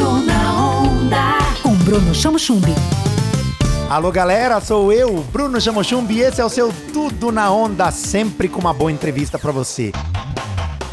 Tudo na onda. Com Bruno Chamo Chumbi. Alô galera, sou eu, Bruno Chamochumbi, e esse é o seu Tudo na Onda, sempre com uma boa entrevista para você.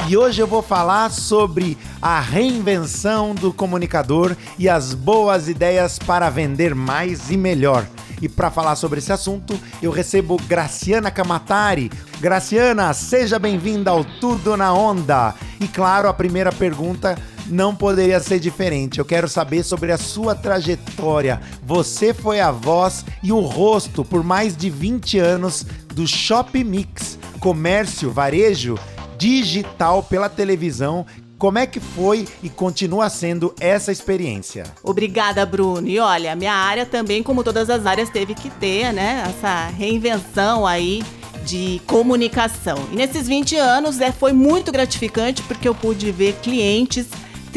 E hoje eu vou falar sobre a reinvenção do comunicador e as boas ideias para vender mais e melhor. E para falar sobre esse assunto, eu recebo Graciana Camatari. Graciana, seja bem-vinda ao Tudo na Onda. E claro, a primeira pergunta não poderia ser diferente. Eu quero saber sobre a sua trajetória. Você foi a voz e o rosto por mais de 20 anos do Shop Mix, comércio, varejo digital pela televisão como é que foi e continua sendo essa experiência? Obrigada, Bruno. E olha, minha área também, como todas as áreas, teve que ter, né, essa reinvenção aí de comunicação. E nesses 20 anos é, foi muito gratificante porque eu pude ver clientes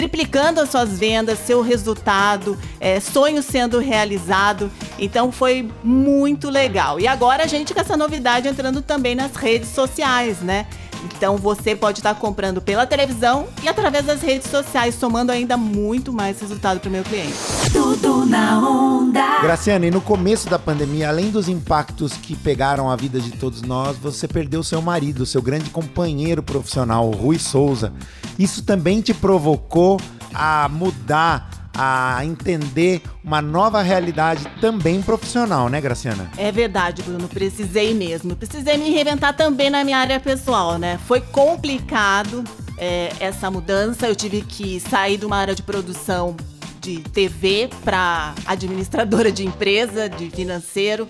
triplicando as suas vendas, seu resultado, é, sonho sendo realizado. Então foi muito legal. E agora a gente com essa novidade entrando também nas redes sociais, né? Então você pode estar comprando pela televisão e através das redes sociais, somando ainda muito mais resultado para o meu cliente. Tudo na onda. Graciana, e no começo da pandemia, além dos impactos que pegaram a vida de todos nós, você perdeu seu marido, seu grande companheiro profissional, Rui Souza. Isso também te provocou a mudar a entender uma nova realidade também profissional, né, Graciana? É verdade, Bruno. Precisei mesmo. Precisei me reinventar também na minha área pessoal, né? Foi complicado é, essa mudança. Eu tive que sair de uma área de produção de TV para administradora de empresa, de financeiro.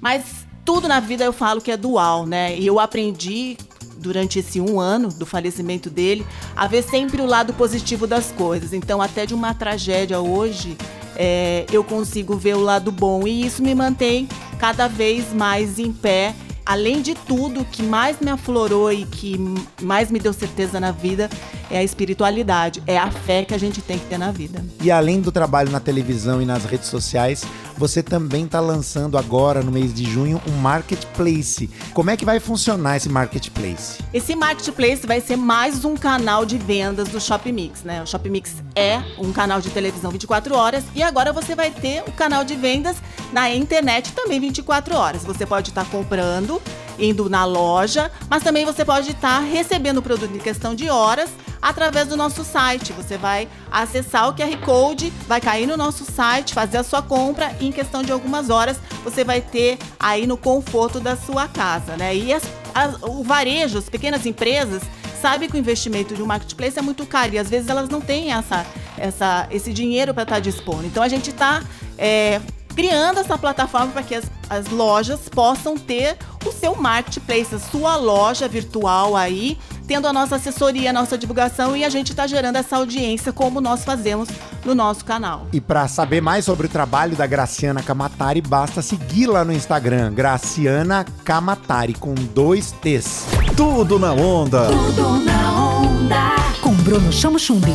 Mas tudo na vida eu falo que é dual, né? E eu aprendi durante esse um ano do falecimento dele, a ver sempre o lado positivo das coisas. Então, até de uma tragédia hoje, é, eu consigo ver o lado bom e isso me mantém cada vez mais em pé além de tudo, o que mais me aflorou e que mais me deu certeza na vida é a espiritualidade, é a fé que a gente tem que ter na vida. E além do trabalho na televisão e nas redes sociais, você também está lançando agora, no mês de junho, um marketplace. Como é que vai funcionar esse marketplace? Esse marketplace vai ser mais um canal de vendas do Shop Mix, né? O Shop Mix é um canal de televisão 24 horas e agora você vai ter o canal de vendas na internet também 24 horas. Você pode estar tá comprando indo na loja, mas também você pode estar recebendo o produto em questão de horas através do nosso site. Você vai acessar o QR Code, vai cair no nosso site, fazer a sua compra e em questão de algumas horas você vai ter aí no conforto da sua casa, né? E as, as, o varejo, as pequenas empresas sabe que o investimento de um marketplace é muito caro e às vezes elas não têm essa, essa, esse dinheiro para estar dispondo. Então a gente está é, criando essa plataforma para que as, as lojas possam ter o seu marketplace, a sua loja virtual aí, tendo a nossa assessoria, a nossa divulgação e a gente está gerando essa audiência como nós fazemos no nosso canal. E para saber mais sobre o trabalho da Graciana Camatari, basta segui-la no Instagram, Graciana Camatari, com dois T's. Tudo na onda. Tudo na onda. Com Bruno Chamo Chumbi.